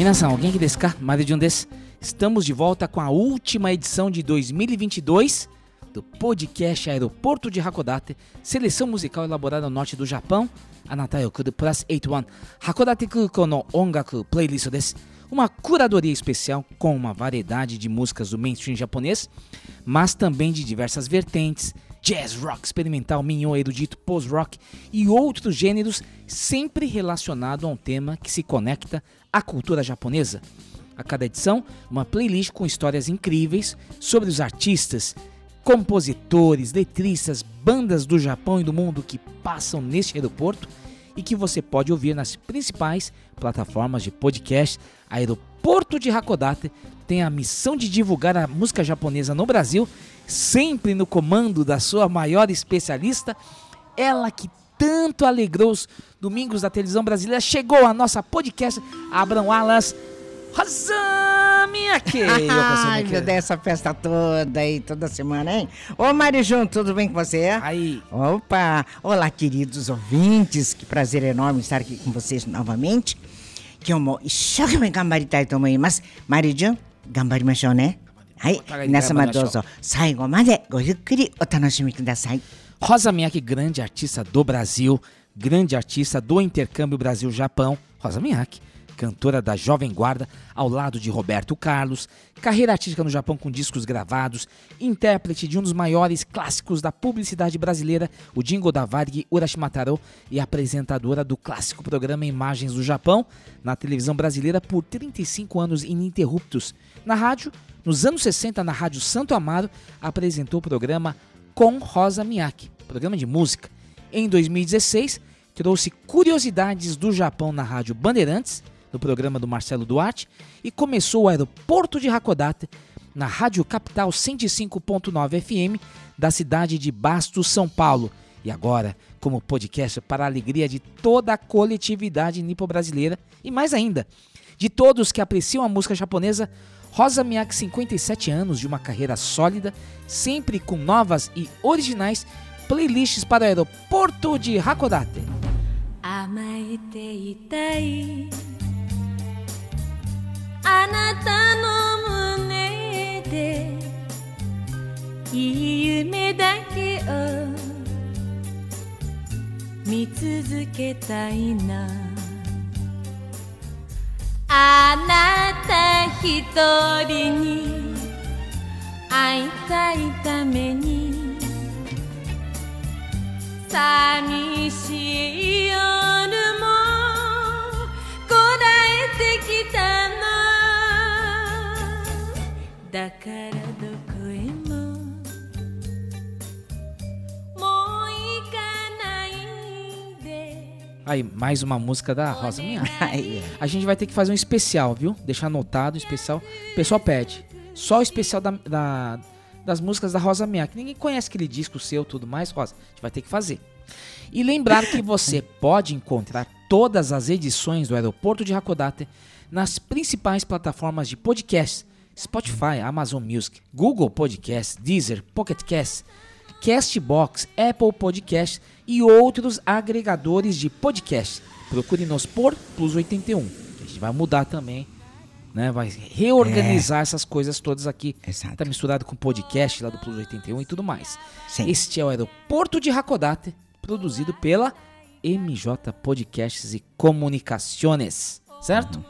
Minasan, alguém aqui desse cá? Mário de um desses. Estamos de volta com a última edição de 2022 do podcast Aeroporto de Hakodate, seleção musical elaborada no norte do Japão, Anatai Okudo Plus 81, Hakodate Kuko no Ongaku Playlist desu. Uma curadoria especial com uma variedade de músicas do mainstream japonês, mas também de diversas vertentes, jazz, rock, experimental, minho, erudito, post-rock e outros gêneros, sempre relacionado a um tema que se conecta à cultura japonesa. A cada edição, uma playlist com histórias incríveis sobre os artistas, compositores, letristas, bandas do Japão e do mundo que passam neste aeroporto e que você pode ouvir nas principais plataformas de podcast. Aeroporto de Hakodate tem a missão de divulgar a música japonesa no Brasil, sempre no comando da sua maior especialista, ela que tanto alegrou os domingos da televisão brasileira, chegou a nossa podcast, Abram Alas, Rosamiyake! Ai, meu Deus, essa festa toda aí, toda semana, hein? Ô, Marijun, tudo bem com você? Aí, Opa! Olá, queridos ouvintes, que prazer enorme estar aqui com vocês novamente. Que eu mo ishokame gambaritai to omoimasu. Marijun, gambarimashou né? はい、皆様どうぞ最後までごゆっくりお楽しみください。 Rosa Miyake, grande artista do Brasil, grande artista do intercâmbio Brasil-Japão. Rosa Miyake, cantora da Jovem Guarda, ao lado de Roberto Carlos, carreira artística no Japão com discos gravados, intérprete de um dos maiores clássicos da publicidade brasileira, o Jingo da Varg Urashimataro, e apresentadora do clássico programa Imagens do Japão, na televisão brasileira por 35 anos ininterruptos. Na rádio, nos anos 60, na Rádio Santo Amaro, apresentou o programa com Rosa Miyake, programa de música. Em 2016, trouxe curiosidades do Japão na Rádio Bandeirantes, no programa do Marcelo Duarte, e começou o aeroporto de Hakodate, na Rádio Capital 105.9 FM, da cidade de Bastos, São Paulo. E agora, como podcast para a alegria de toda a coletividade nipo-brasileira, e mais ainda, de todos que apreciam a música japonesa, Rosa Miak, 57 anos de uma carreira sólida, sempre com novas e originais playlists para o aeroporto de Hakodate. あなた一人に会いたいために寂しい夜もこらえてきたの。だから Aí, mais uma música da Rosa Miyake. Ai, A gente vai ter que fazer um especial, viu? Deixar anotado o especial. O pessoal pede. Só o especial da, da- das músicas da Rosa Miyake. Ninguém conhece aquele disco seu tudo mais, Rosa. A gente vai ter que fazer. E lembrar que você pode encontrar todas as edições do Aeroporto de Hakodate nas principais plataformas de podcast: Spotify, Amazon Music, Google Podcasts, Deezer, Pocket Casts, Castbox, Apple Podcasts e outros agregadores de podcast. Procure-nos por Plus 81. A gente vai mudar também, né? Vai reorganizar essas coisas todas aqui. Exato. Tá misturado com podcast lá do Plus 81 e tudo mais. Sim. Este é o Aeroporto de Hakodate, produzido pela MJ Podcasts e Comunicações, certo?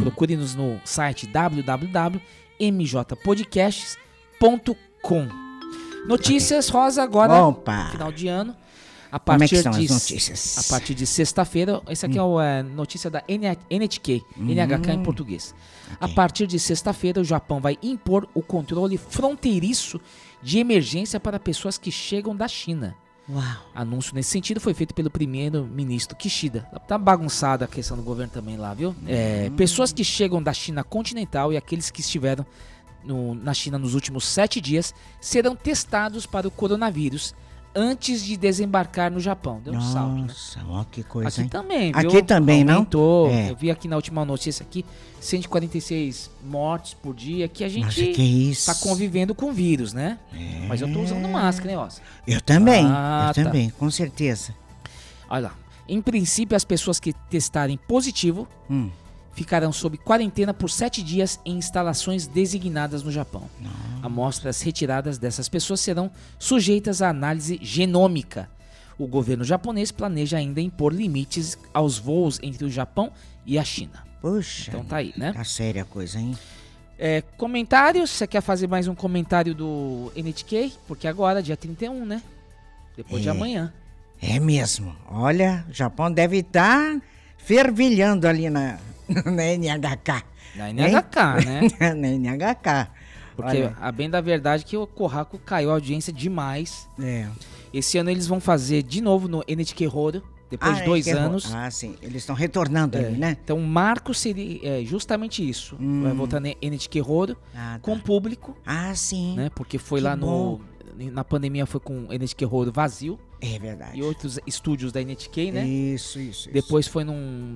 Procure-nos no site www.mjpodcasts.com. Notícias, Rosa, agora, Opa! final de ano. A Como é partir que são de, as notícias? A partir de sexta-feira, esse aqui é o é, notícia da NHK, NHK em português. A partir de sexta-feira, o Japão vai impor o controle fronteiriço de emergência para pessoas que chegam da China. Uau. Anúncio nesse sentido foi feito pelo primeiro-ministro Kishida. Tá bagunçada a questão do governo também lá, viu? É, pessoas que chegam da China continental e aqueles que estiveram no- na China nos últimos sete dias serão testados para o coronavírus antes de desembarcar no Japão. Deu um salto, né? Nossa, ó que coisa, Aqui hein? também, viu? Aqui também, não? Aumentou. É. Eu vi aqui na última notícia aqui, 146 mortes por dia, que a Nossa, gente que isso. tá convivendo com vírus, né? Mas eu tô usando máscara, né, Ossa? Eu também, Ah, eu tá. também, com certeza. Olha lá. Em princípio, as pessoas que testarem positivo Hum. Ficarão sob quarentena por sete dias em instalações designadas no Japão. Amostras retiradas dessas pessoas serão sujeitas à análise genômica. O governo japonês planeja ainda impor limites aos voos entre o Japão e a China. Puxa, Então tá aí, né? tá séria a coisa, hein? É, comentários, você quer fazer mais um comentário do NHK? Porque agora, dia 31, né? Depois de É. amanhã. É mesmo. Olha, o Japão deve estar fervilhando ali na, na NHK. Na? NHK, né? na NHK. Porque Olha, a bem da verdade é que o Corraco caiu a audiência demais. é. Esse ano eles vão fazer de novo no NHK Horo, depois Ah, de dois é anos. Ah, sim. Eles estão retornando É, ali, né? Então o marco seria é, justamente isso. Vai voltar no NHK Horo Ah, tá. com público, Ah, sim. né? Porque foi Que lá bom. no... Na pandemia foi com o NHK Horo vazio É verdade. e outros estúdios da NHK, né? Isso, isso, isso. Depois foi num,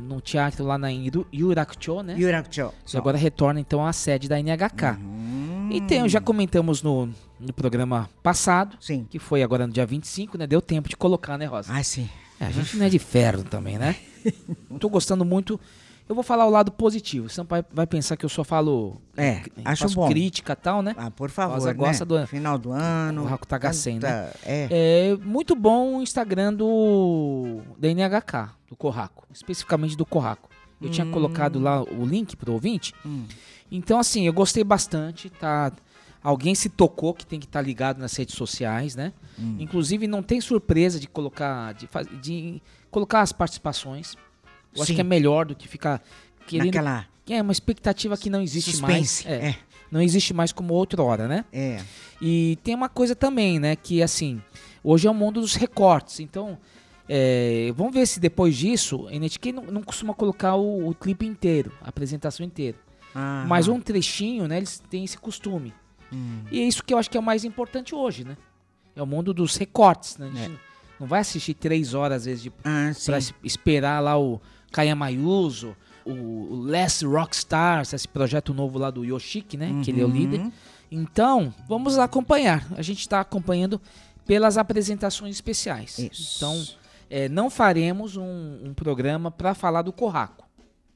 num teatro lá na Yurakucho, né? Yurakucho. E agora retorna então à sede da NHK. Hum, E tem, já comentamos no, no programa passado, Sim. que foi agora no dia 25, né? Deu tempo de colocar, né, Rosa? Ah, sim. É, a gente não é de ferro também, né? Tô gostando muito. Eu vou falar o lado positivo. Você não vai, vai pensar que eu só falo. É, acho faço bom. crítica e tal, né? Ah, por favor, Rosa né? gosta do- Final do ano. O Raku Tagasen, canta- É. É muito bom o Instagram do da NHK, do Corraco, especificamente do Corraco. Eu tinha colocado lá o link pro ouvinte. Hum. Então, assim, eu gostei bastante, tá? Alguém se tocou que tem que estar ligado nas redes sociais, né? Hum. Inclusive, não tem surpresa de colocar, de, de colocar as participações. Eu acho Sim. que é melhor do que ficar querendo. Naquela. É uma expectativa que não existe Suspense, mais. é. Não existe mais como outrora, né? É. E tem uma coisa também, né? Que assim, hoje é o mundo dos recortes. Então, é, vamos ver se depois disso, a NHK não, não costuma colocar o, o clipe inteiro, a apresentação inteira. Ah, Mas um trechinho, né? Eles têm esse costume. Hum. E é isso que eu acho que é o mais importante hoje, né? É o mundo dos recortes, né? A gente não vai assistir três horas, às vezes, de, Ah, pra es- esperar lá o Kayama Yuzo, o, Last Rockstars, esse projeto novo lá do Yoshiki, né? Que ele é o líder. Então, vamos acompanhar. A gente está acompanhando pelas apresentações especiais. Isso. Então, é, não faremos um, um programa para falar do Corraco.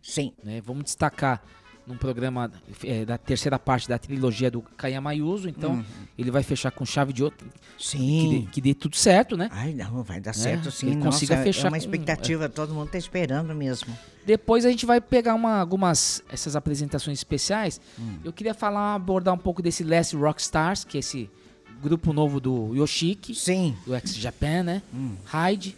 Sim. né? Vamos destacar num programa é, da terceira parte da trilogia do Kayama Yuzo. Então, ele vai fechar com chave de ouro. Que dê, Sim. que dê tudo certo, né? Ai, não, vai dar certo sim. ele consiga Nossa, fechar É uma com- expectativa, todo mundo tá esperando mesmo. Depois a gente vai pegar uma, algumas essas apresentações especiais. Hum. Eu queria falar, abordar um pouco desse Last Rockstars, que é esse grupo novo do Yoshiki, Sim. do ex-Japan, né? Hum. Hyde,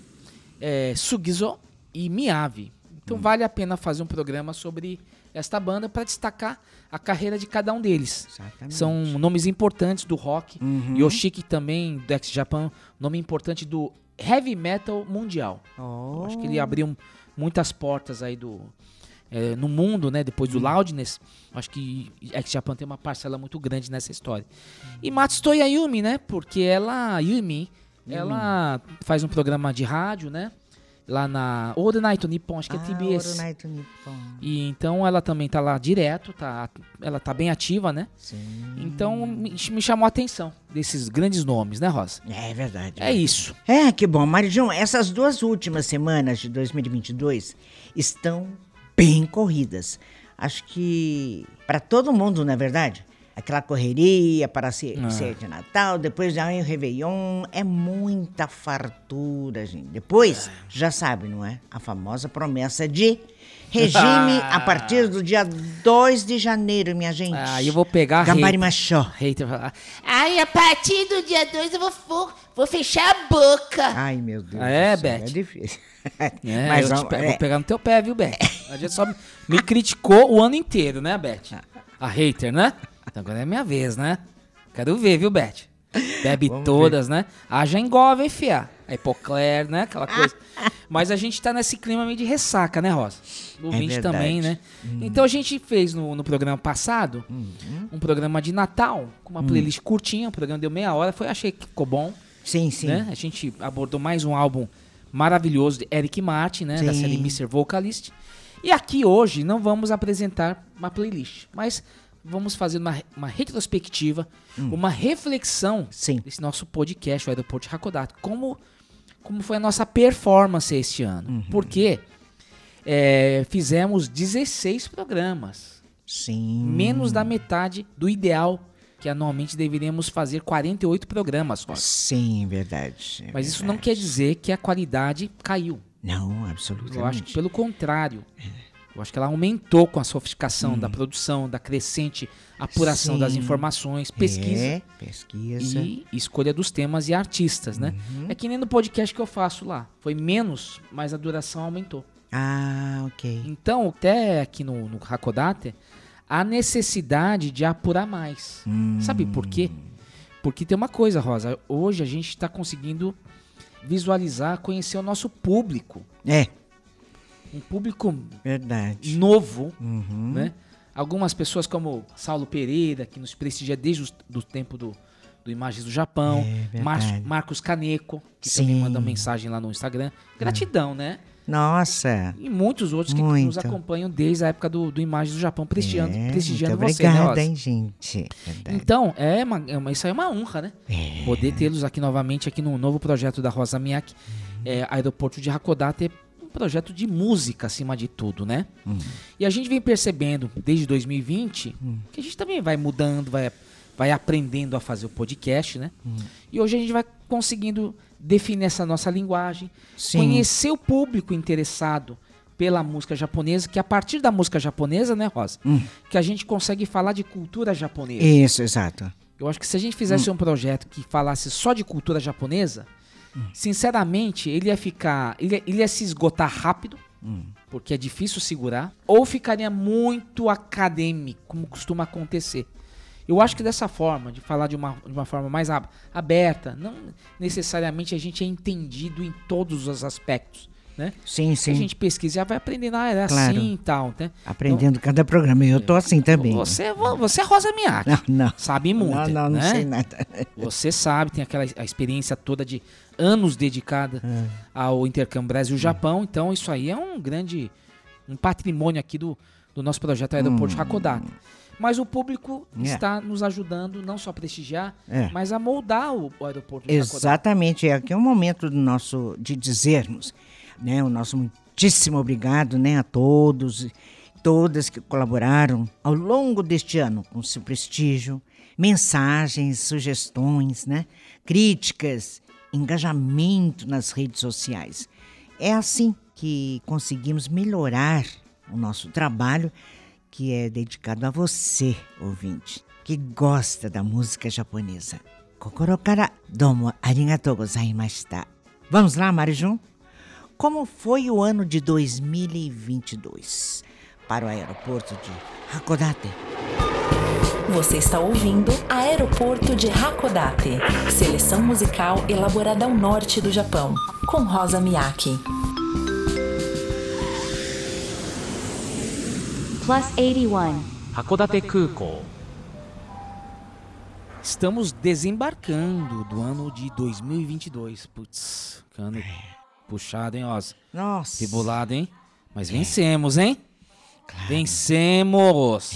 é, Sugizo e Miyavi. Hum. Então vale a pena fazer um programa sobre esta banda para destacar a carreira de cada um deles. Exatamente. São nomes importantes do rock. Uhum. Yoshiki também, do ex-Japan, nome importante do heavy metal mundial. Oh. Acho que ele abriu muitas portas aí do é, no mundo, né? Depois do Loudness, acho que X-Japan tem uma parcela muito grande nessa história. E Matsutoya Yumi, né? Porque ela, Yumi, ela faz um programa de rádio, né? Lá na Old Night Nippon, acho que é Ah, TBS. Ouro Night Nippon. E então ela também tá lá direto, tá? Ela tá bem ativa, né? Sim. Então me, me chamou a atenção desses grandes nomes, né, Rosa? É verdade. É isso. É, que bom. Marijão, essas duas últimas semanas de 2022 estão bem corridas. Acho que para todo mundo, não é verdade? Aquela correria para ser, Ah. ser de Natal, depois já vem o Réveillon, é muita fartura, gente. Depois, já sabe, não é? A famosa promessa de regime a partir do dia 2 de janeiro, minha gente. Ah, eu vou pegar a Gambari. Machó. Ai, a partir do dia 2 eu vou, vou, vou fechar a boca. Ai, meu Deus. Ah, é, céu, Beth? É difícil. É, Mas eu pe- é. vou pegar no teu pé, viu, Beth? A gente só me criticou o ano inteiro, né, Beth? A hater, né? Então agora é minha vez, né? Quero ver, viu, Beth? Bebe Vamos todas, né? Haja engove, hein, fia? A Hipocler, né? Aquela coisa. Mas a gente tá nesse clima meio de ressaca, né, Rosa? O É ouvinte também, né? Hum. Então a gente fez no, no programa passado Uhum. um programa de Natal, com Hum. uma playlist curtinha. O programa deu meia hora. Foi, achei que ficou bom. Sim, sim. né? A gente abordou mais um álbum maravilhoso de Eric Martin, né? Da Sim. série Mr. Vocalist. E aqui hoje não vamos apresentar uma playlist, mas vamos fazer uma, uma retrospectiva, uma reflexão Hum. Sim. desse nosso podcast, o Aeroporto Hakodate. Como, como foi a nossa performance este ano. Uhum. Porque é, fizemos 16 programas. Sim. Menos da metade do ideal, que anualmente deveríamos fazer 48 programas. Rosa. Sim, verdade. é Mas isso não quer dizer que a qualidade caiu. Não, absolutamente. Eu acho que pelo contrário. Eu acho que ela aumentou com a sofisticação da produção, da crescente apuração Sim. das informações, pesquisa É, pesquisa. e escolha dos temas e artistas, né? É que nem no podcast que eu faço lá. Foi menos, mas a duração aumentou. Ah, ok. Então, até aqui no, no Hakodate, há necessidade de apurar mais. Hum. Sabe por quê? Porque tem uma coisa, Rosa. Hoje a gente está conseguindo visualizar, conhecer o nosso público. É, Um público verdade. novo, Uhum. né? Algumas pessoas como Saulo Pereira, que nos prestigia desde o do tempo do, do Imagens do Japão. É, Mar-. Marcos Caneco, que Sim. também mandou mensagem lá no Instagram. Gratidão, né? Nossa. E muitos outros que Muito. nos acompanham desde a época do, do Imagens do Japão, prestigiando, é, prestigiando muito você, né, obrigada, Rosa? hein, gente. Verdade. Então, é uma, é uma- isso aí é uma honra, né? É. Poder tê-los aqui novamente, aqui no novo projeto da Rosa Miyake, é, Aeroporto de Hakodate, projeto de música acima de tudo, né? E a gente vem percebendo, desde 2020, que a gente também vai mudando, vai, vai aprendendo a fazer o podcast, né? E hoje a gente vai conseguindo definir essa nossa linguagem, Sim. conhecer o público interessado pela música japonesa, que a partir da música japonesa, né, Rosa? Que a gente consegue falar de cultura japonesa. Isso, exato. Eu acho que se a gente fizesse Hum. um projeto que falasse só de cultura japonesa, sinceramente, ele ia ficar. Ele ia, ele ia se esgotar rápido, Hum. porque é difícil segurar, ou ficaria muito acadêmico, como costuma acontecer. Eu acho que dessa forma, de falar de uma, de uma forma mais ab- aberta, não necessariamente a gente é entendido em todos os aspectos. Né? Sim, Se a sim. gente pesquisa, já vai aprendendo, ah, era Claro. assim e tal. Né? Aprendendo cada programa. Eu tô assim também. Você, você é Rosa Miyake. Não, não. Sabe muito. Não, não, não né? sei nada. Você sabe, tem aquela a experiência toda de anos dedicada É. ao intercâmbio Brasil-Japão. Então, isso aí é um grande um patrimônio aqui do, do nosso projeto Aeroporto Hakodate. Mas o público Hum. É. está nos ajudando não só a prestigiar, É. mas a moldar o, aeroporto. Exatamente, é aqui é o momento do nosso de dizermos, né, o nosso muitíssimo obrigado, né, a todos, todas que colaboraram ao longo deste ano com seu prestígio, mensagens, sugestões, né, críticas, engajamento nas redes sociais. É assim que conseguimos melhorar o nosso trabalho, que é dedicado a você, ouvinte, que gosta da música japonesa. Kokoro kara domo arigatou gozaimashita. Vamos lá, Marijun? Como foi o ano de 2022 para o aeroporto de Hakodate? Você está ouvindo Aeroporto de Hakodate, seleção musical elaborada ao norte do Japão, com Rosa Miyake. Plus 81. Hakodate Kukou. Estamos desembarcando do ano de 2022. Putz, cano puxado, hein, Oz? Nossa. Tribulado, hein? Mas vencemos, hein? Vencemos!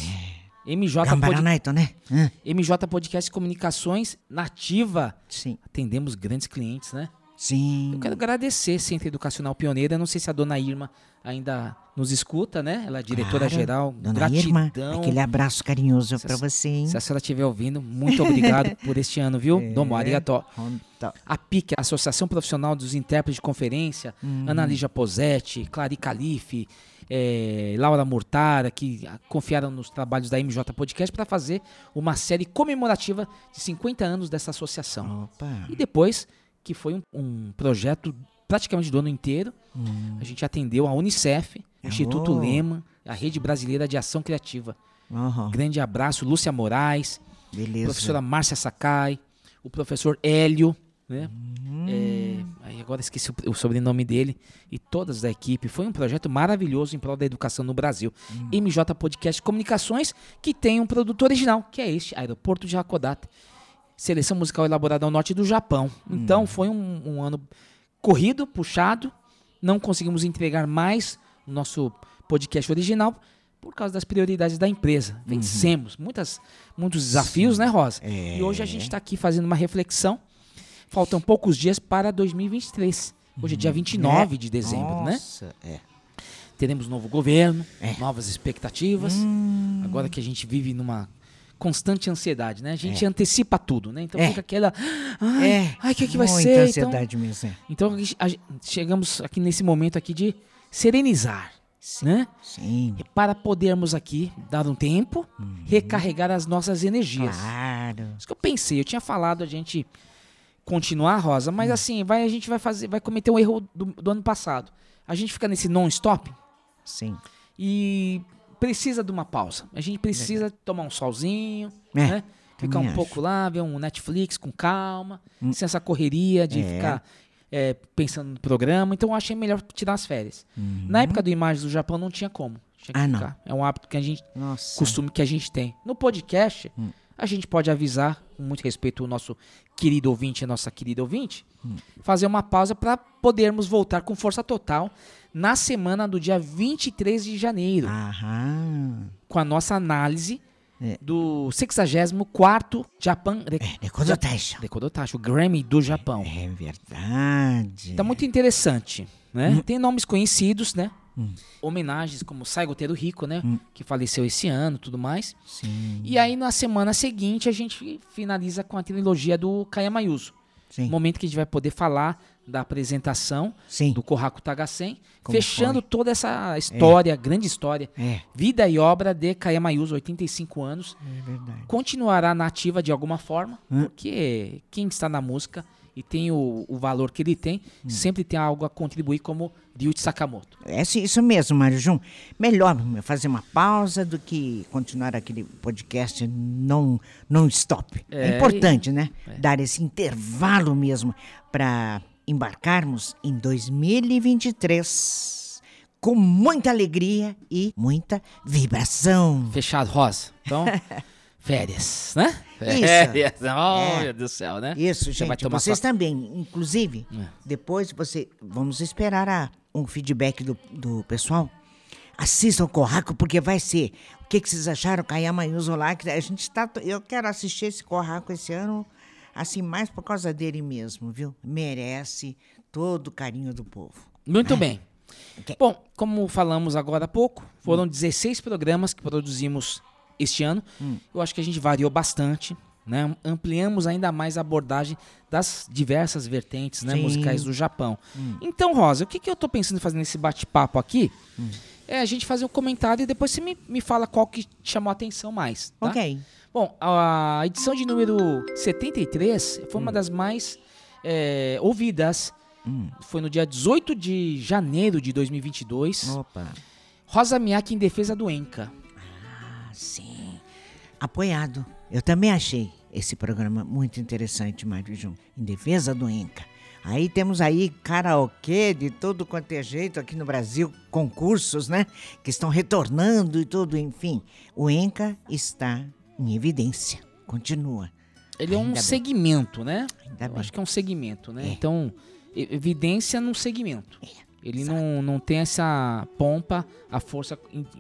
MJ, Pod... Né? Hã? MJ Podcast Comunicações nativa. Sim. Atendemos grandes clientes, né? Sim. Eu quero agradecer Centro Educacional Pioneira. Não sei se a dona Irma ainda nos escuta, né? Ela é diretora-geral. Dona Gratidão. Irma, aquele abraço carinhoso para você, hein? Se a senhora estiver ouvindo, muito obrigado por este ano, viu? É. Domo arigato. Honta. A PIC, Associação Profissional dos Intérpretes de Conferência, Ana Lígia Posetti, Clari Calife, eh, Laura Murtara, que confiaram nos trabalhos da MJ Podcast para fazer uma série comemorativa de 50 anos dessa associação. Opa. E depois, que foi um, um projeto praticamente do ano inteiro, a gente atendeu a Unicef, Instituto. Lema, a Rede Brasileira de Ação Criativa. Uhum. Grande abraço, Lúcia Moraes, Beleza. professora Márcia Sakai, o professor Hélio, né? Hum. É, aí agora esqueci o, o sobrenome dele e todas da equipe. Foi um projeto maravilhoso em prol da educação no Brasil. Hum. MJ Podcast Comunicações, que tem um produto original, que é este, Aeroporto de Hakodate. Seleção musical elaborada ao norte do Japão. Hum. Então foi um, um ano corrido, puxado. Não conseguimos entregar mais o nosso podcast original por causa das prioridades da empresa. Vencemos muitas, muitos desafios, né, Rosa? E hoje a gente está aqui fazendo uma reflexão. Faltam poucos dias para 2023. Hoje é dia 29 de dezembro, né? Nossa, é. Teremos novo governo, É. novas expectativas. Agora que a gente vive numa constante ansiedade, né? A gente É. antecipa tudo, né? Então É. fica aquela. Ai, É, ai o que, que vai muita ser? ansiedade mesmo. é. Então, então a a chegamos aqui nesse momento aqui de serenizar, né? Sim, Para podermos aqui dar um tempo, recarregar as nossas energias. claro. Isso que eu pensei, eu tinha falado a gente continuar, Rosa, mas assim, vai, a gente vai fazer, vai cometer um erro do, do ano passado. A gente fica nesse non-stop Sim. e precisa de uma pausa. A gente precisa tomar um solzinho, É, né? Ficar um pouco lá, ver um Netflix com calma, Hum. sem essa correria de É. ficar é, pensando no programa. Então eu achei melhor tirar as férias. Na época do Imagens do Japão não tinha como. Tinha que Uhum. Ah, não. ficar. É um hábito que a gente Nossa. costume que a gente tem. No podcast, Hum. A gente pode avisar, com muito respeito ao nosso querido ouvinte e nossa querida ouvinte, Hum. fazer uma pausa para podermos voltar com força total na semana do dia 23 de janeiro, Ah. Aham. com a nossa análise É. do 64º Japan Re- Decodotation. Decodotashi, o Grammy do Japão. É verdade. Tá muito interessante, né? Hum. Tem nomes conhecidos, né? Homenagens como Saigo Teru Rico, né? Hum. Que faleceu esse ano tudo mais. Sim, E aí, na semana seguinte, a gente finaliza com a trilogia do Kayama Yuzo. sim. Momento que a gente vai poder falar da apresentação Sim. do Tagasen, Como fechando toda essa história, grande história, É, vida e obra de Kayama Yuzo, 85 anos. é verdade. Continuará nativa de alguma forma, Hum. porque quem está na música e tem o, o valor que ele tem, Hum. sempre tem algo a contribuir, como Ryuichi Sakamoto. É isso- mesmo, Mário Jun. Melhor fazer uma pausa do que continuar aquele podcast não, não stop. É, É, importante, né? Dar esse intervalo mesmo para embarcarmos em 2023 com muita alegria e muita vibração. Fechado, Rosa. Então, férias, né? Isso. Férias. Oh, É. meu Deus do céu, né? Isso, Você gente. Vocês sua- também. Inclusive, É. depois você. Vamos esperar a- um feedback do, do pessoal. Assistam o Corraco, porque vai ser. O que, que vocês acharam? Kayama Yuzo lá. que A gente está. Eu quero assistir esse Corraco esse ano, assim, mais por causa dele mesmo, viu? Merece todo o carinho do povo. Muito bem. Ok. Bom, como falamos agora há pouco, foram 16 programas que produzimos este ano. Eu acho que a gente variou bastante, né? Ampliamos ainda mais a abordagem das diversas vertentes né, musicais do Japão. Então, Rosa, o que, que eu tô pensando em fazer nesse bate-papo aqui? É a gente fazer um comentário e depois você me, me fala qual que chamou a atenção mais. Tá? Ok. Bom, a edição de número 73 foi uma das mais é, ouvidas. Foi no dia 18 de janeiro de 2022. Opa. Rosa Miyake em defesa do Enka. Ah, sim. Apoiado. Eu também achei esse programa muito interessante, Mário Jun. Em defesa do Enca. Aí temos aí karaokê de todo quanto é jeito aqui no Brasil, concursos, né? Que estão retornando e tudo, enfim. O Enca está em evidência. Continua. Ele é um Ainda bem. segmento, né? Ainda Eu bem. acho que é um segmento, né? É. Então, evidência num segmento. Ele não, não tem essa pompa, a força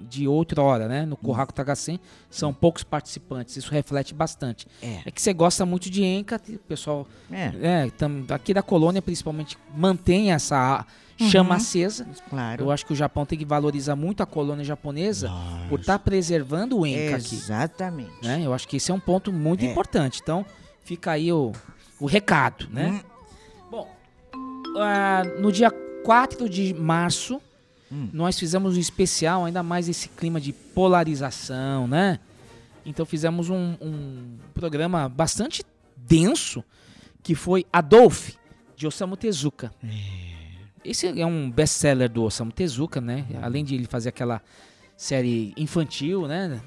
de outra hora, né? No Curraco Tagacem são poucos participantes, isso reflete bastante. É. que você gosta muito de Enca, o pessoal É. é, tam- aqui da colônia principalmente mantém essa chama Uhum. acesa. Claro. Eu acho que o Japão tem que valorizar muito a colônia japonesa por estar preservando o Enca aqui. Exatamente. Né? Eu acho que esse é um ponto muito É. importante. Então, fica aí o, o recado, né? Hum. Bom, ah, no dia 4 de março, Hum. nós fizemos um especial, ainda mais esse clima de polarização, né? Então fizemos um, um programa bastante denso, que foi Adolf, de Osamu Tezuka. Esse é um best-seller do Osamu Tezuka, né? Além de ele fazer aquela série infantil, né?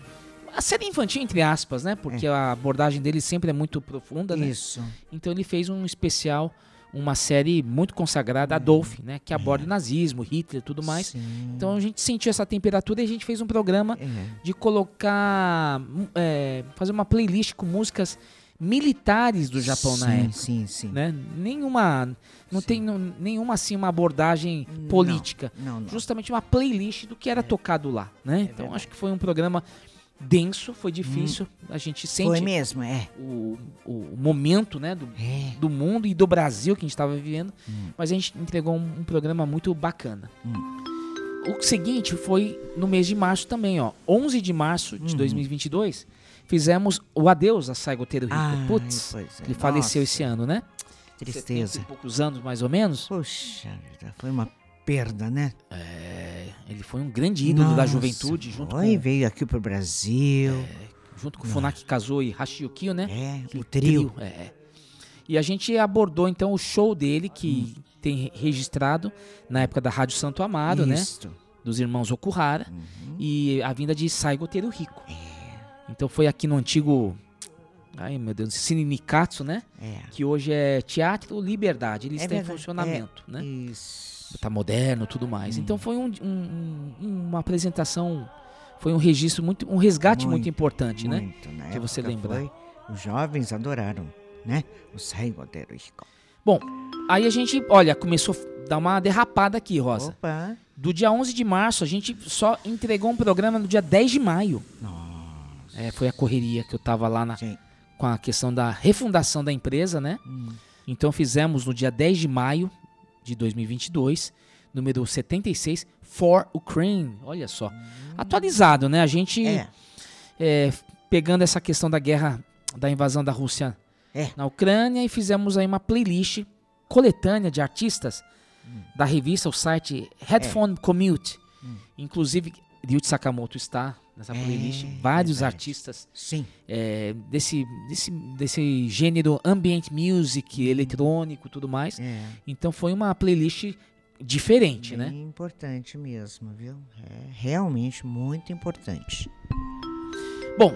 a série infantil, entre aspas, né? Porque a abordagem dele sempre é muito profunda, né? Isso. Então ele fez um especial, uma série muito consagrada, Adolf, né? Que aborda o nazismo, Hitler e tudo mais. Sim. Então a gente sentiu essa temperatura e a gente fez um programa É. de colocar, hum, é, fazer uma playlist com músicas militares do Japão na sim, época. Sim, sim. Né? Nenhuma, não tem não- nenhuma assim uma abordagem política. Não, não. Justamente uma playlist do que era tocado lá, né? então acho que foi um programa denso, foi difícil. A gente sente Foi mesmo, é. o, o momento, né, do, É. do mundo e do Brasil que a gente estava vivendo, Hum. mas a gente entregou um, um programa muito bacana. O seguinte foi no mês de março também, ó, 11 de março Uhum. de 2022, fizemos o adeus a Saigoteiro Rico. Ai, Putz, é. ele faleceu Nossa. esse ano, né? Tristeza. 70 poucos anos, mais ou menos. Vida, foi uma perda, né? É, ele foi um grande ídolo da Nossa, juventude, junto foi, com, veio aqui pro Brasil. junto com Funaki Kazuo e Hashiyukiyo, né? É, o trio. é, é. E a gente abordou então o show dele, que tem re- registrado na época da Rádio Santo Amaro, né? Isto. Dos irmãos Okuhara. Uhum. E a vinda de Saigo Teru Rico. É. Então foi aqui no antigo. Ai meu Deus, Cine Nikatsu, né? É. Que hoje é Teatro Liberdade. Ele É está em verdade, funcionamento, né? Isso. Tá moderno tudo mais. Então foi um- um- um- uma apresentação. Foi um registro muito. um resgate muito, Muito, importante, né? Muito, na Que você lembrar. foi, Os jovens adoraram, né? O Saigo Rico. Bom, aí a gente, olha, começou a dar uma derrapada aqui, Rosa. Opa. Do dia 11 de março, a gente só entregou um programa no dia 10 de maio. Nossa. É, foi a correria que eu tava lá na- Sim. com a questão da refundação da empresa, né? Hum. Então fizemos no dia 10 de maio de 2022, número 76, For Ukraine. Olha só. Atualizado, né? A gente É. é, pegando essa questão da guerra, da invasão da Rússia É. na Ucrânia e fizemos aí uma playlist coletânea de artistas Hum. da revista, o site Headphone Commute. Hum. Inclusive, Ryuichi Sakamoto está nessa É, playlist. Vários verdade. artistas Sim. é, desse, desse, desse gênero ambient music, eletrônico e tudo mais. É. Então foi uma playlist diferente, né? Bem importante mesmo, viu? É realmente muito importante. Bom,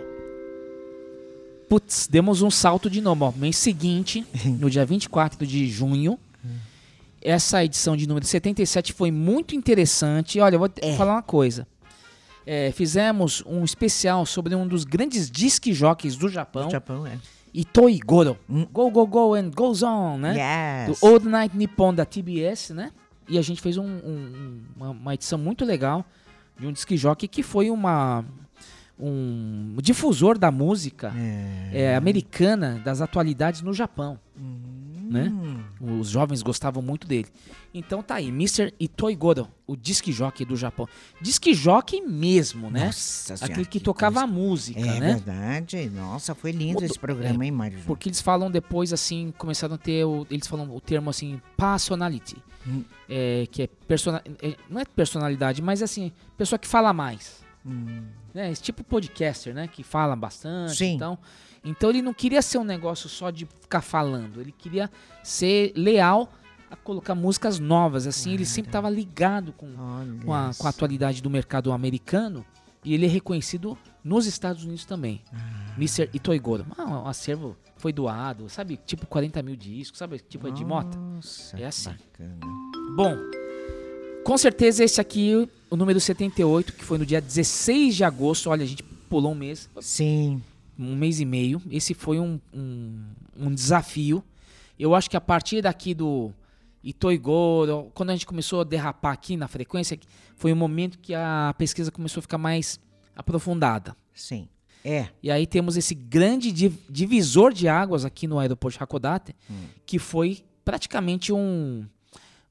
putz, demos um salto de novo. Ó, mês seguinte, no dia 24 de junho, essa edição de número 77 foi muito interessante. Olha, eu vou É. falar uma coisa. É, fizemos um especial sobre um dos grandes disc jockeys do Japão, O Japão é. Itoi Goro. Hum. Go, go, go and goes on, né? Yes. Do Old Night Nippon da TBS, né? E a gente fez um- um- uma, uma edição muito legal de um disc jockey que foi uma um difusor da música é, americana das atualidades no Japão, né? Os jovens gostavam muito dele. Então tá aí, Mr. Itoi Goro, o disc jockey do Japão. Disc jockey mesmo, né? Nossa Aquele Senhora, que tocava a música, É né? verdade. Nossa, foi lindo Mudou- esse programa, hein, Mário? Porque eles falam depois, assim, começaram a ter, o, eles falam o termo, assim, personality. Hum. É, que é, persona, é- não é personalidade, mas, assim, pessoa que fala mais. Hum. Né? Esse tipo podcaster, né? Que fala bastante. Sim. Então, então ele não queria ser um negócio só de ficar falando. Ele queria ser leal a colocar músicas novas, assim. Ele sempre estava ligado com, Olha com, a, com a atualidade do mercado americano. E ele é reconhecido nos Estados Unidos também. Ah. Mr. Itoi Goro. Ah, o acervo foi doado, sabe? Tipo 40 mil discos, sabe? Tipo de mota. É assim. bacana. Bom, com certeza esse aqui, o número 78, que foi no dia 16 de agosto. Olha, a gente pulou um mês, Sim. Um mês e meio. Esse foi um, um, um desafio. Eu acho que a partir daqui do Itoi Goro, quando a gente começou a derrapar aqui na frequência, foi o momento que a pesquisa começou a ficar mais aprofundada. Sim. É. E aí temos esse grande di- divisor de águas aqui no aeroporto de Hakodate, que foi praticamente um,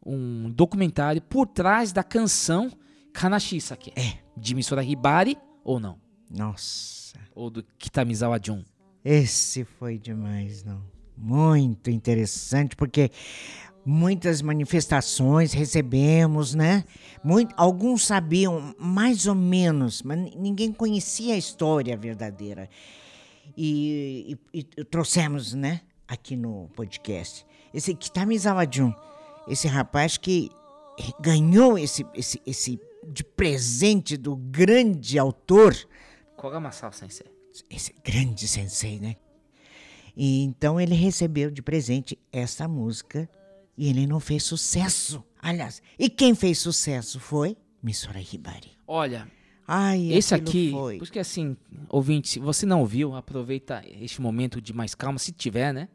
um documentário por trás da canção Kanashisake. É. De Misora Hibari ou não? Nossa. Ou do Kitamizawa Jun. Esse foi demais, não. Muito interessante, porque muitas manifestações recebemos, né? Muito, alguns sabiam mais ou menos, mas ni- ninguém conhecia a história verdadeira. E, e- e trouxemos, né, aqui no podcast. Esse Kitamizawa Jun, esse rapaz que ganhou esse, esse, esse de presente do grande autor Koga Masao Sensei. esse grande sensei, né? E então ele recebeu de presente essa música e ele não fez sucesso. Aliás, e quem fez sucesso foi Missora Hibari. Olha, Ai, esse aqui, foi. porque assim, ouvinte, se você não ouviu, aproveita este momento de mais calma, se tiver, né?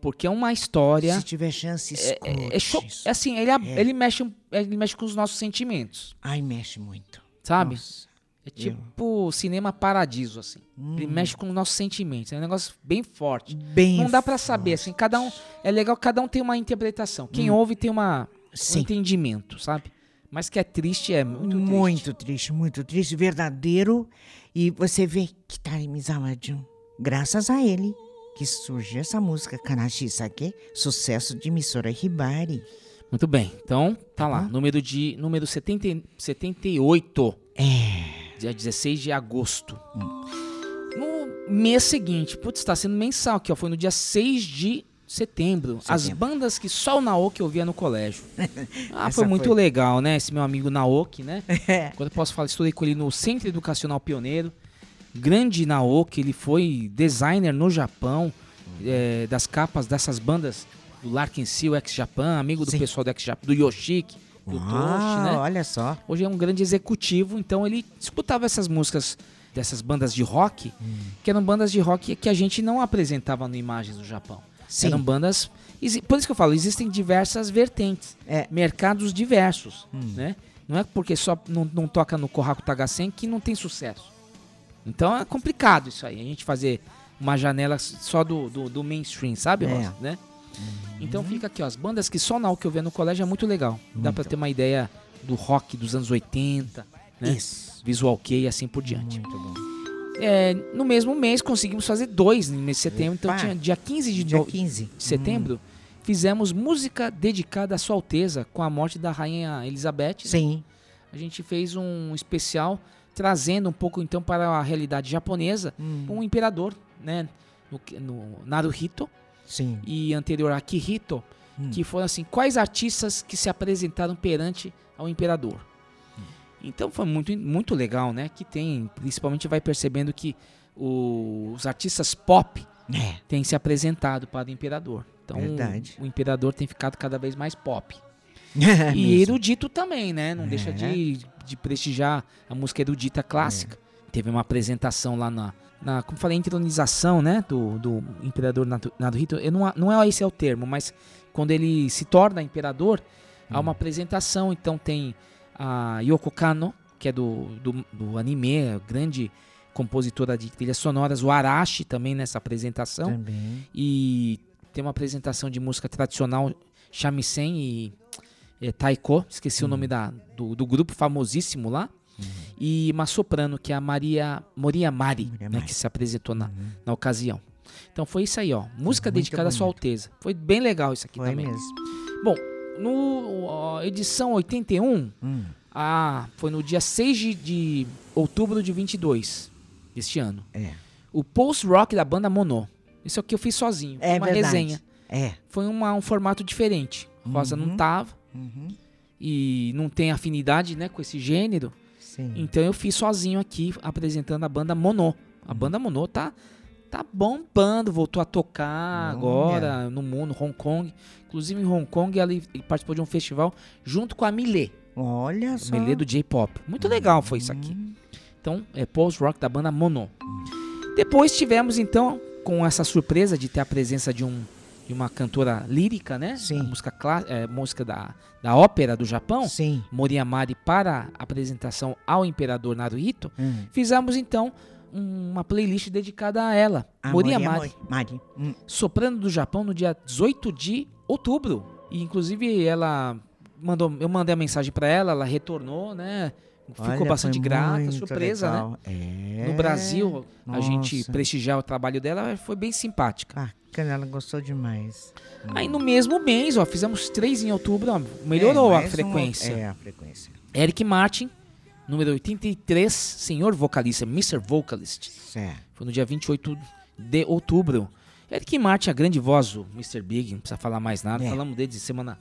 Porque é uma história. Se tiver chance, É, escute. é, cho- é assim, ele, ele, mexe, ele mexe com os nossos sentimentos, Ai, mexe muito. sabe? Nossa. É tipo cinema paradiso, assim. Ele mexe com os nossos sentimentos. É um negócio bem forte. Bem Não dá pra saber, assim. Cada um. É legal, cada um tem uma interpretação. Quem ouve tem uma, um entendimento, sabe? Mas que é triste, é muito, triste. Muito triste, muito triste, verdadeiro. E você vê que tá Mizawa Jun, graças a ele, que surgiu essa música Kanashi Sake, sucesso de Missora Hibari. Muito bem. Então, tá lá. Número de. Número 70, e- 78. É. Dia 16 de agosto. No mês seguinte, putz, tá sendo mensal aqui, ó. Foi no dia 6 de setembro. As Setembro. bandas que só o Naoki ouvia no colégio. Ah, foi muito foi. legal, né? Esse meu amigo Naoki, né? É. Agora eu posso falar, estudei com ele no Centro Educacional Pioneiro. Grande Naoki, ele foi designer no Japão é, das capas dessas bandas do Larkin Seal, Ex-Japan, amigo do Sim. pessoal do Ex-Japan, do Yoshiki, do Ah, né? olha só. Hoje é um grande executivo, então ele escutava essas músicas dessas bandas de rock, Hum. que eram bandas de rock que a gente não apresentava no Imagens do Japão. Sim. Eram bandas. Por isso que eu falo, existem diversas vertentes, É. mercados diversos, Hum. né? Não é porque só não, não toca no Kohaku Tagasen que não tem sucesso. Então é complicado isso aí, a gente fazer uma janela só do, do, do mainstream, sabe, É. Rosa? Né? Então fica aqui, ó, as bandas que só na que eu via no colégio é muito legal. Dá pra ter uma ideia do rock dos anos 80, né? Isso. Visual Kei e assim por diante. Muito bom. É, no mesmo mês conseguimos fazer dois no mês de setembro, então tinha dia 15 de, Dia no- 15. de setembro, fizemos música dedicada à Sua Alteza com a morte da Rainha Elizabeth. né? Sim. A gente fez um especial trazendo um pouco então para a realidade japonesa Hum. um imperador, né? No, no Naruhito Sim. e anterior Akihito, Hum. que foram assim, quais artistas que se apresentaram perante ao imperador. Hum. Então foi muito, muito legal, né? Que tem, principalmente vai percebendo que o- os artistas pop É. têm se apresentado para o imperador. Então Verdade. o imperador tem ficado cada vez mais pop. E É Mesmo. erudito também, né? Não deixa de, de prestigiar a música erudita clássica. É. Teve uma apresentação lá na, na como falei, entronização, né? Do, do imperador Naruhito. Eu não, não é esse é o termo, mas quando ele se torna imperador, há Hum. uma apresentação. Então tem a Yoko Kano, que é do, do, do anime, grande compositora de trilhas sonoras. O Arashi também nessa apresentação. Também. E tem uma apresentação de música tradicional shamisen e é, taiko, esqueci o nome da, do, do grupo famosíssimo lá. E uma soprano, que é a Maria Moria Mari, Moria né, Mari. que se apresentou na, na ocasião. Então foi isso aí, ó. Música Muito dedicada à Sua bonito. Alteza. Foi bem legal isso aqui Foi também. mesmo. Bom, no ó, edição 81, Hum. ah, foi no dia 6 de, de outubro de 22 deste ano. É. O post-rock da banda Monô. Isso aqui eu fiz sozinho. É uma verdade. resenha. É. Foi uma- um formato diferente. Rosa não tava Uhum. e não tem afinidade né, com esse gênero. Sim. Então eu fiz sozinho aqui, apresentando a banda Monô. A banda Monô tá, tá bombando, voltou a tocar agora no mundo, Hong Kong. Inclusive em Hong Kong ela ele participou de um festival junto com a Millet. Olha só. Hum. Millet do J-Pop. Muito legal foi isso aqui. Então, é post-rock da banda Monô. Depois tivemos, então, com essa surpresa de ter a presença de, um, de uma cantora lírica, né? Sim. A música, clá- é, música da, da ópera do Japão, Sim. Moriamari, para apresentação ao imperador Naruhito. Hum. Fizemos, então, um- uma playlist dedicada a ela, A Moriamari, Mari. Hum. soprano do Japão no dia 18 de outubro. E, inclusive, ela mandou, eu mandei a mensagem para ela, ela retornou, né? Ficou bastante grata, surpresa, né? legal. É. no Brasil, a gente Nossa. prestigiar o trabalho dela foi bem simpática. Bacana, ela gostou demais. Aí no mesmo mês, ó, fizemos três em outubro, ó, melhorou É, a frequência. uma- É, a frequência. Eric Martin, número 83, senhor vocalista, Mr. Vocalist. Certo. Foi no dia 28 de outubro. Eric Martin, a grande voz do Mr. Big, não precisa falar mais nada, É. falamos dele de semana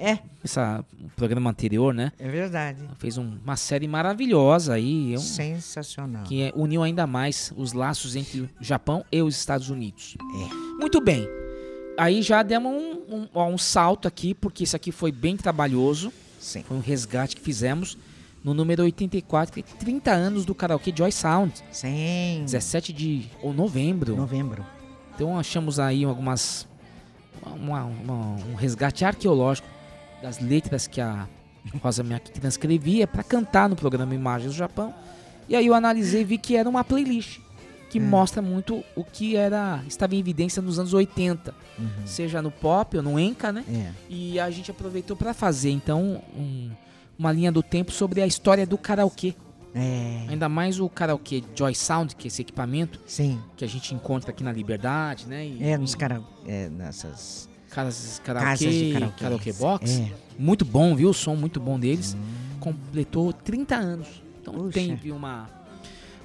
É, essa, o programa anterior, né? é verdade. Fez um- uma série maravilhosa aí, é um- Sensacional. que é- uniu ainda mais os laços entre o Japão e os Estados Unidos. É. Muito bem. Aí já demos um, ó, um salto aqui, porque isso aqui foi bem trabalhoso. Sim. Foi um resgate que fizemos no número 84, que é 30 anos do karaokê Joy Sound. Sim. 17 de ou novembro. Novembro. Então achamos aí algumas. uma- uma- um resgate arqueológico das letras que a Rosa Miyake transcrevia para cantar no programa Imagens do Japão. E aí eu analisei e vi que era uma playlist que mostra muito o que era estava em evidência nos anos 80, seja no pop ou no enka, né? É. E a gente aproveitou para fazer então um- uma linha do tempo sobre a história do karaokê. É. Ainda mais o karaokê Joy Sound, que é esse equipamento Sim. que a gente encontra aqui na Liberdade, né? E, É, nos cara... é, nessas casas, casas de karaokê, karaokê. karaokê box. É. Muito bom, viu? O som muito bom deles. Completou 30 anos. Então Puxa. tem viu, uma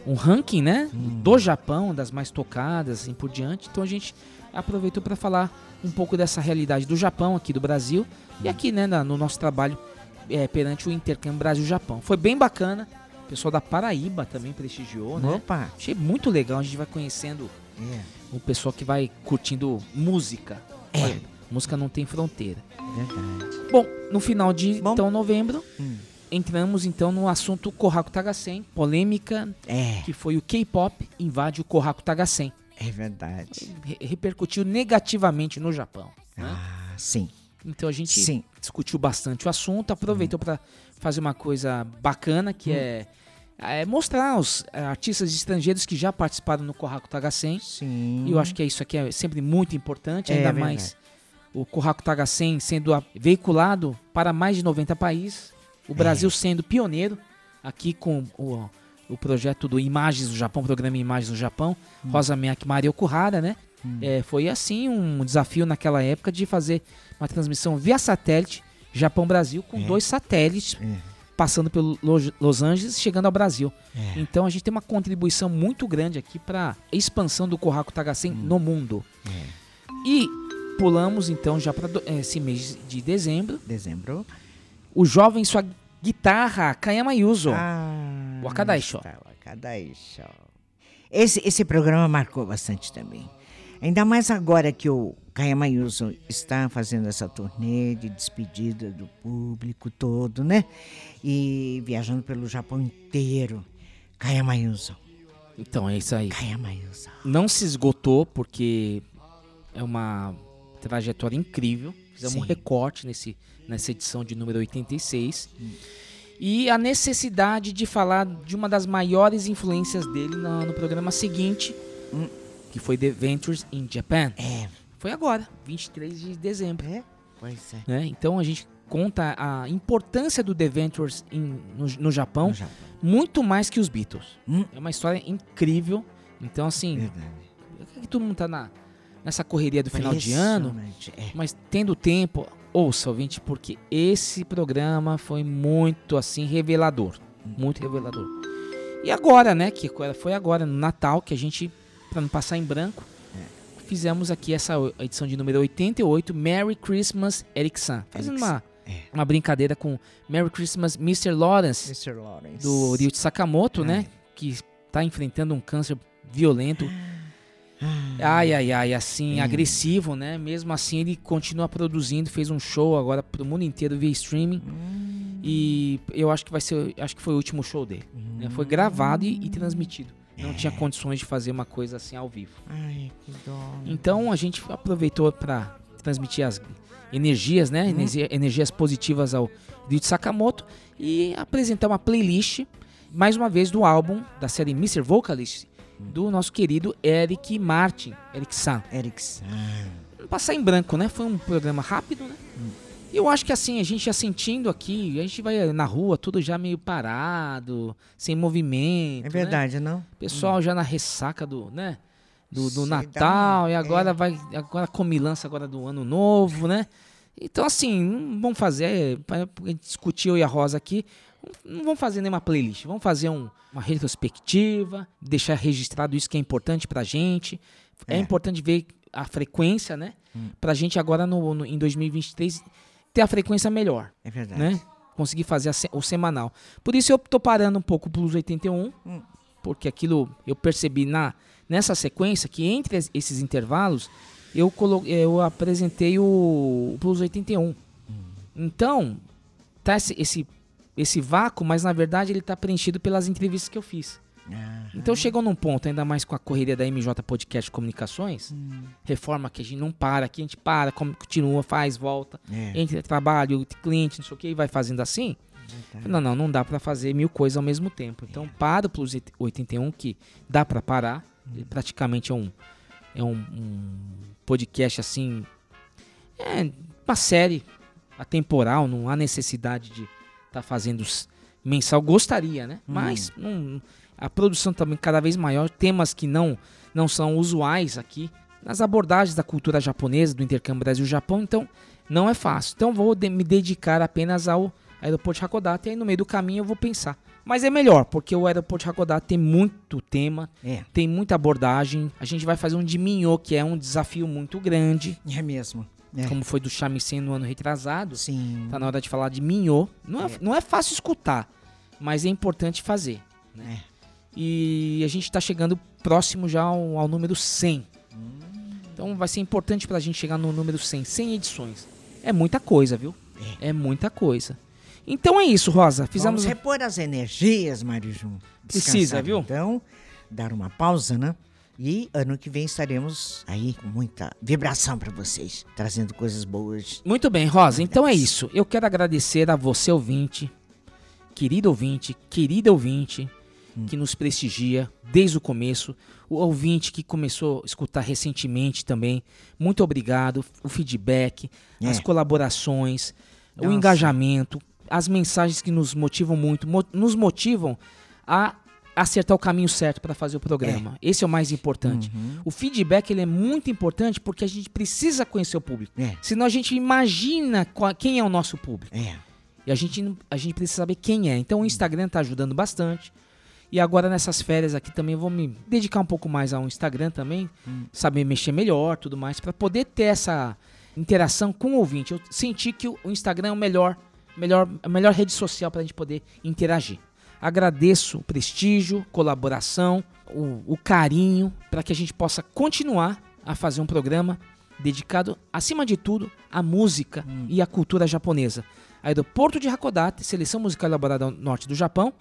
um ranking, né, do Japão, das mais tocadas, assim por diante. Então a gente aproveitou para falar um pouco dessa realidade do Japão aqui do Brasil e aqui, né, no nosso trabalho é, perante o intercâmbio Brasil-Japão. Foi bem bacana. O pessoal da Paraíba também prestigiou, né? Opa. Achei muito legal. A gente vai conhecendo É. o pessoal que vai curtindo música. É. Olha, música não tem fronteira. Verdade. Bom, no final de Bom. então novembro, Hum. entramos então no assunto Kohaku Tagasen, polêmica É. que foi o K-pop invade o Kohaku Tagasen. É verdade. Re- repercutiu negativamente no Japão. né? Ah, sim. Então a gente Sim. discutiu bastante o assunto, aproveitou para fazer uma coisa bacana que Hum. é, é mostrar os é, artistas estrangeiros que já participaram no Kohaku Tagasen. Sim. E eu acho que é isso aqui é sempre muito importante, É ainda mais o Kohaku Tagasen sendo veiculado para mais de 90 países, É. o Brasil sendo pioneiro aqui com o, o projeto do Imagens do Japão, programa Imagens do Japão, Hum. Rosa Miyake Maria Okuhara, né? É, foi assim um desafio naquela época de fazer uma transmissão via satélite Japão-Brasil com É. dois satélites É. passando pelo Lo- Los Angeles e chegando ao Brasil. É. Então a gente tem uma contribuição muito grande aqui para a expansão do Kohaku Tagasen Hum. no mundo. É. E pulamos então já para esse mês de dezembro. Dezembro. O jovem em sua guitarra, Kayama Yuzo. Ah. Wakadaisho. está, Wakadaisho. Esse, esse programa marcou bastante também. Ainda mais agora que o Kayama Yuso está fazendo essa turnê de despedida do público todo, né? E viajando pelo Japão inteiro. Kayama Yuso. Então é isso aí. Kayama Yuso. Não se esgotou porque é uma trajetória incrível. Fizemos um Sim. recorte nesse, nessa edição de número 86. E a necessidade de falar de uma das maiores influências dele no, no programa seguinte, Hum. que foi The Ventures in Japan. É. Foi agora, 23 de dezembro. É? Pois é. né? Então a gente conta a importância do The Ventures em- no, no Japão No Japão. muito mais que os Beatles. Hum. É uma história incrível. Então, assim, Verdade. é que todo mundo tá na, nessa correria do final de ano. É. mas tendo tempo, ouça, ouvinte, porque esse programa foi muito, assim, revelador. Muito revelador. E agora, né, que foi agora, no Natal, que a gente, pra não passar em branco, fizemos aqui essa edição de número 88, Merry Christmas, Eric San. Fazendo uma, É. uma brincadeira com Merry Christmas, Mr. Lawrence, Mr. Lawrence. do Ryuichi Sakamoto, É. né, que está enfrentando um câncer violento. Ai, ai, ai, assim, É. agressivo, né? Mesmo assim, ele continua produzindo, fez um show agora pro mundo inteiro via streaming. Hum. E eu acho que vai ser, acho que foi o último show dele. né? Foi gravado e, e transmitido. Não É. tinha condições de fazer uma coisa assim ao vivo. Ai, que dó. Então a gente aproveitou para transmitir as energias, né? Energia- energias positivas ao Ryuichi Sakamoto e apresentar uma playlist, mais uma vez, do álbum da série Mr. Vocalist, do nosso querido Eric Martin, Eric San. Eric San. Não passar em branco, né? Foi um programa rápido, né? E Eu acho que assim, a gente já sentindo aqui, a gente vai na rua, tudo já meio parado, sem movimento. É né? verdade, não? Pessoal já na ressaca do, né? Do, do Natal, e agora é. vai. Agora comilança agora do ano novo, né? Então, assim, vamos fazer. Pra gente discutir eu e a Rosa aqui. Não vamos fazer nenhuma playlist. Vamos fazer um- uma retrospectiva, deixar registrado isso que é importante pra gente. É, É. importante ver a frequência, né? Pra gente agora no, no- em 2023 ter a frequência melhor, É verdade. né? Conseguir fazer a o semanal. Por isso eu tô parando um pouco o Plus 81, Hum. porque aquilo eu percebi na nessa sequência que entre es- esses intervalos eu colo, eu apresentei o, o Plus 81. Então, tá esse, esse esse vácuo, mas na verdade ele tá preenchido pelas entrevistas que eu fiz. Ah, Então chegou num ponto, ainda mais com a correria da MJ Podcast Comunicações, reforma que a gente não para, que a gente para, continua, faz, volta, É. entre trabalho, cliente, não sei o que, e vai fazendo assim. Não, não, não dá pra fazer mil coisas ao mesmo tempo. Então para o Plus 81, que dá pra parar, ele praticamente é um, é um, um podcast assim, é uma série atemporal, não há necessidade de estar fazendo mensal. Gostaria, né? Mas não- a produção também cada vez maior, temas que não, não são usuais aqui, nas abordagens da cultura japonesa, do intercâmbio Brasil-Japão, então não é fácil. Então vou de- me dedicar apenas ao aeroporto de Hakodate e aí no meio do caminho eu vou pensar. Mas é melhor, porque o aeroporto de Hakodate tem muito tema, É. tem muita abordagem. A gente vai fazer um de Minho, que é um desafio muito grande, É mesmo. É. como foi do Shamisen no ano retrasado. Sim. Tá na hora de falar de Minho. Não é, não é fácil escutar, mas é importante fazer. né? É. E a gente tá chegando próximo já ao, ao número 100. Então vai ser importante pra gente chegar no número 100. 100 edições. É muita coisa, viu? É, muita coisa. Então é isso, Rosa. Fizemos. Vamos repor as energias, Marijum. Precisa, viu? Então, dar uma pausa, né? E ano que vem estaremos aí com muita vibração para vocês, trazendo coisas boas. Muito bem, Rosa. Então é isso. Eu quero agradecer a você, ouvinte, querido ouvinte, querida ouvinte, que nos prestigia desde o começo. O ouvinte que começou a escutar recentemente também. Muito obrigado. O feedback, É. as colaborações, o Nossa. engajamento, as mensagens que nos motivam muito, mo- nos motivam a acertar o caminho certo para fazer o programa. Esse é o mais importante. O feedback ele é muito importante porque a gente precisa conhecer o público. É. Senão a gente imagina qual- quem é o nosso público. É. E a gente, a gente precisa saber quem é. Então o Instagram tá ajudando bastante. E agora nessas férias aqui também vou me dedicar um pouco mais ao Instagram também, saber mexer melhor, tudo mais, para poder ter essa interação com o ouvinte. Eu senti que o o Instagram é o melhor, melhor, a melhor rede social para a gente poder interagir. Agradeço o prestígio, colaboração, o, o carinho, para que a gente possa continuar a fazer um programa dedicado, acima de tudo, à música e à cultura japonesa. Aeroporto de Hakodate, seleção musical elaborada ao norte do Japão,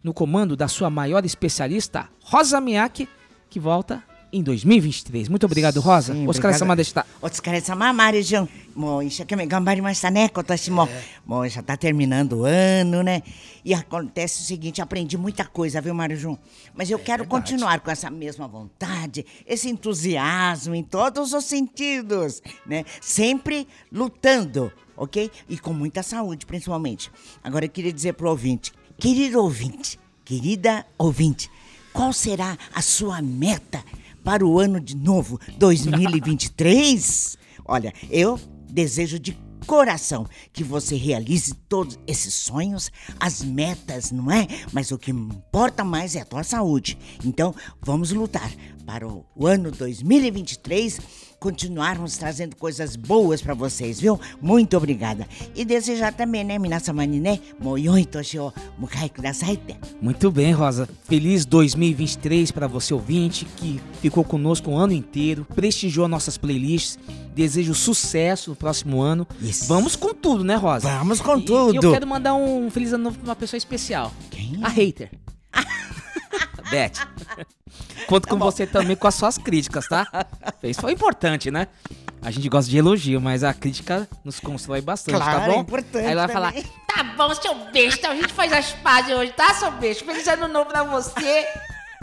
no comando da sua maior especialista, Rosa Miyake, que volta em 2023. Muito obrigado, Rosa. Sim, Oscar é Samada está. Oscar é Samada, Marijão. Bom, isso aqui me gambari mais taneco, Toshimo. Bom, já está terminando o ano, né? E acontece o seguinte, aprendi muita coisa, viu, Marijão? Mas eu é quero verdade. continuar com essa mesma vontade, esse entusiasmo em todos os sentidos, né? Sempre lutando, ok? E com muita saúde, principalmente. Agora eu queria dizer para o ouvinte, querido ouvinte, querida ouvinte, qual será a sua meta para o ano de novo 2023? Olha, eu desejo de coração que você realize todos esses sonhos, as metas, não é? Mas o que importa mais é a tua saúde. Então, vamos lutar para o ano 2023 continuarmos trazendo coisas boas para vocês, viu? Muito obrigada. E desejar também, né, minasamani, né? Moyoi mukai. Muito bem, Rosa. Feliz 2023 para você ouvinte que ficou conosco o ano inteiro, prestigiou nossas playlists. Desejo sucesso no próximo ano. Isso. Vamos com tudo, né, Rosa? Vamos com E- tudo. E eu quero mandar um feliz ano novo pra uma pessoa especial. Quem? A hater. Beth. Conto com você também com as suas críticas, tá? Isso foi importante, né? A gente gosta de elogio, mas a crítica nos constrói bastante, tá Claro, bom? é importante Aí ela vai também. falar, Tá bom, seu besta, a gente faz as pazes hoje, tá, seu besta? Feliz ano novo pra você.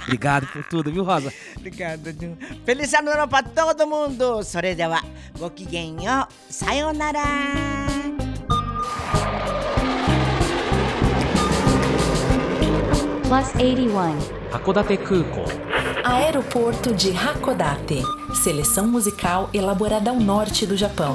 obrigado por tudo, viu, Rosa? Obrigada, Jun. Feliz ano novo para todo mundo. それではごきげんよう。さようなら。 plus 81. Hakodate Kuko. Aeroporto de Hakodate. Seleção musical elaborada ao norte do Japão.